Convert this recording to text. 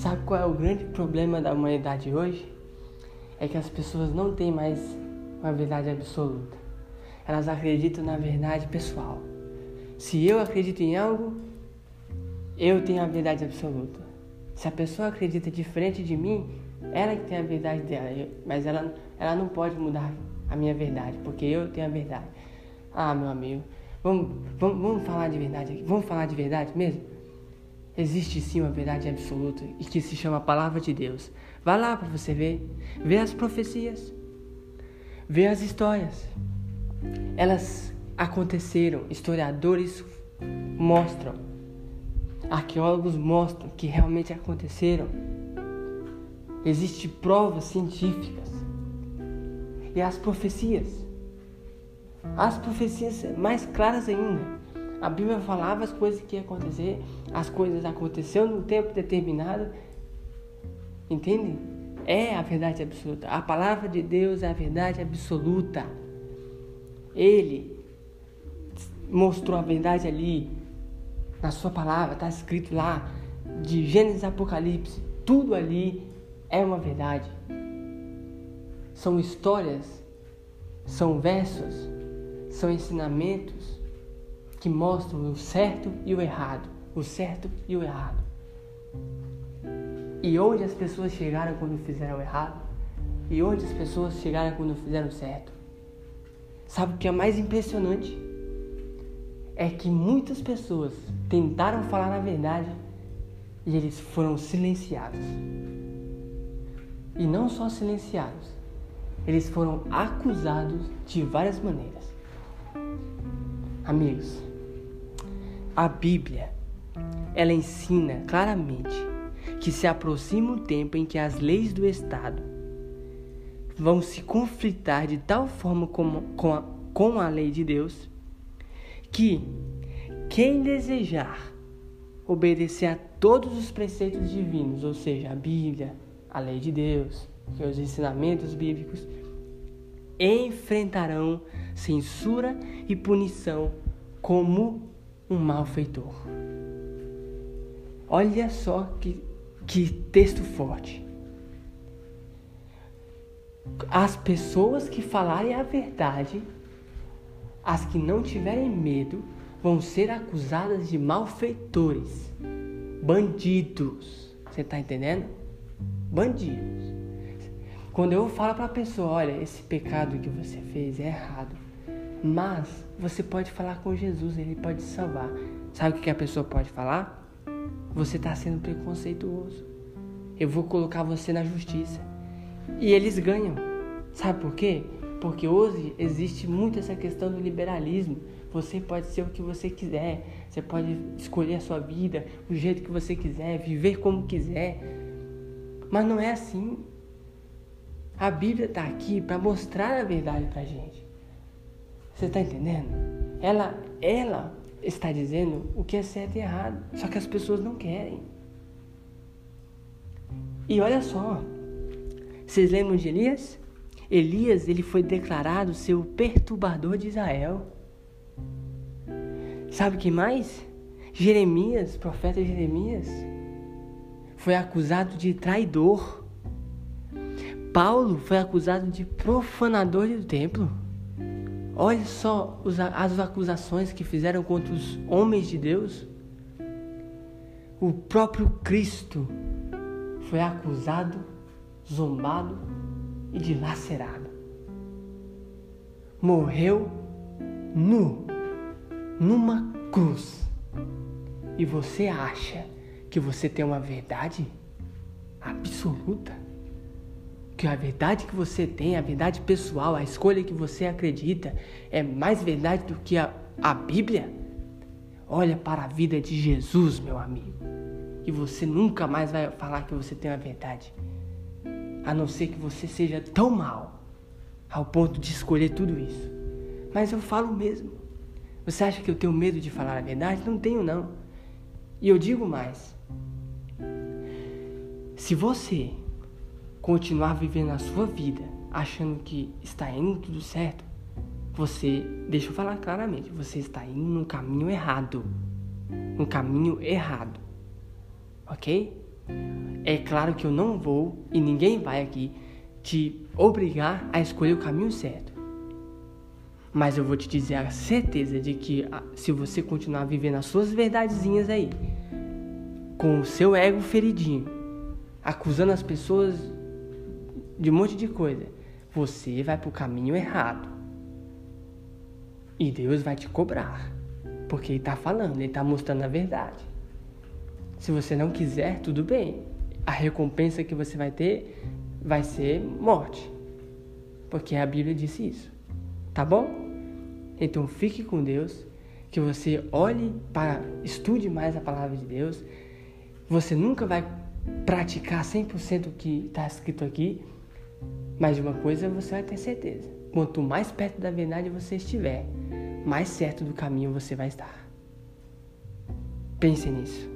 Sabe qual é o grande problema da humanidade hoje? É que as pessoas não têm mais uma verdade absoluta. Elas acreditam na verdade pessoal. Se eu acredito em algo, eu tenho a verdade absoluta. Se a pessoa acredita diferente de mim, ela que tem a verdade dela, mas ela, ela não pode mudar a minha verdade, porque eu tenho a verdade. Ah, meu amigo, vamos, vamos, vamos falar de verdade aqui. Vamos falar de verdade mesmo? Existe sim uma verdade absoluta e que se chama a palavra de Deus. Vá lá para você ver, ver as profecias, ver as histórias. Elas aconteceram, historiadores mostram, arqueólogos mostram que realmente aconteceram. Existem provas científicas. E as profecias. As profecias mais claras ainda. A Bíblia falava as coisas que iam acontecer, as coisas aconteceram num tempo determinado. Entende? É a verdade absoluta. A palavra de Deus é a verdade absoluta. Ele mostrou a verdade ali na sua palavra, está escrito lá de Gênesis Apocalipse, tudo ali é uma verdade. São histórias, são versos, são ensinamentos que mostram o certo e o errado, o certo e o errado. E onde as pessoas chegaram quando fizeram errado e onde as pessoas chegaram quando fizeram certo. Sabe o que é mais impressionante? É que muitas pessoas tentaram falar a verdade e eles foram silenciados. E não só silenciados, eles foram acusados de várias maneiras. Amigos, a Bíblia, ela ensina claramente que se aproxima o tempo em que as leis do Estado vão se conflitar de tal forma com, com, a, com a lei de Deus que quem desejar obedecer a todos os preceitos divinos, ou seja, a Bíblia, a lei de Deus, os ensinamentos bíblicos, enfrentarão censura e punição como um malfeitor. Olha só que, que texto forte. As pessoas que falarem a verdade, as que não tiverem medo, vão ser acusadas de malfeitores, bandidos. Você está entendendo? Bandidos. Quando eu falo para a pessoa, olha, esse pecado que você fez é errado, mas você pode falar com Jesus, ele pode te salvar. Sabe o que a pessoa pode falar? Você está sendo preconceituoso. Eu vou colocar você na justiça. E eles ganham. Sabe por quê? Porque hoje existe muito essa questão do liberalismo. Você pode ser o que você quiser. Você pode escolher a sua vida, o jeito que você quiser, viver como quiser. Mas não é assim. A Bíblia está aqui para mostrar a verdade para gente. Você está entendendo? Ela, ela está dizendo o que é certo e errado. Só que as pessoas não querem. E olha só. Vocês lembram de Elias? Elias ele foi declarado ser o perturbador de Israel. Sabe que mais? Jeremias, profeta Jeremias, foi acusado de traidor. Paulo foi acusado de profanador do templo. Olha só as acusações que fizeram contra os homens de Deus. O próprio Cristo foi acusado, zombado e dilacerado. Morreu nu, numa cruz. E você acha que você tem uma verdade absoluta? Que a verdade que você tem, a verdade pessoal, a escolha que você acredita é mais verdade do que a, a Bíblia? Olha para a vida de Jesus, meu amigo, e você nunca mais vai falar que você tem a verdade, a não ser que você seja tão mal ao ponto de escolher tudo isso. Mas eu falo mesmo. Você acha que eu tenho medo de falar a verdade? Não tenho, não. E eu digo mais. Se você continuar vivendo a sua vida achando que está indo tudo certo, você, deixa eu falar claramente, você está indo no caminho errado. No caminho errado. Ok? É claro que eu não vou e ninguém vai aqui te obrigar a escolher o caminho certo. Mas eu vou te dizer a certeza de que ah, se você continuar vivendo as suas verdadezinhas aí, com o seu ego feridinho, acusando as pessoas de um monte de coisa, você vai para o caminho errado. E Deus vai te cobrar. Porque Ele está falando, Ele está mostrando a verdade. Se você não quiser, tudo bem. A recompensa que você vai ter vai ser morte. Porque a Bíblia disse isso. Tá bom? Então fique com Deus, que você olhe para, estude mais a palavra de Deus. Você nunca vai praticar 100% o que está escrito aqui, mas de uma coisa você vai ter certeza: quanto mais perto da verdade você estiver, mais certo do caminho você vai estar. Pense nisso.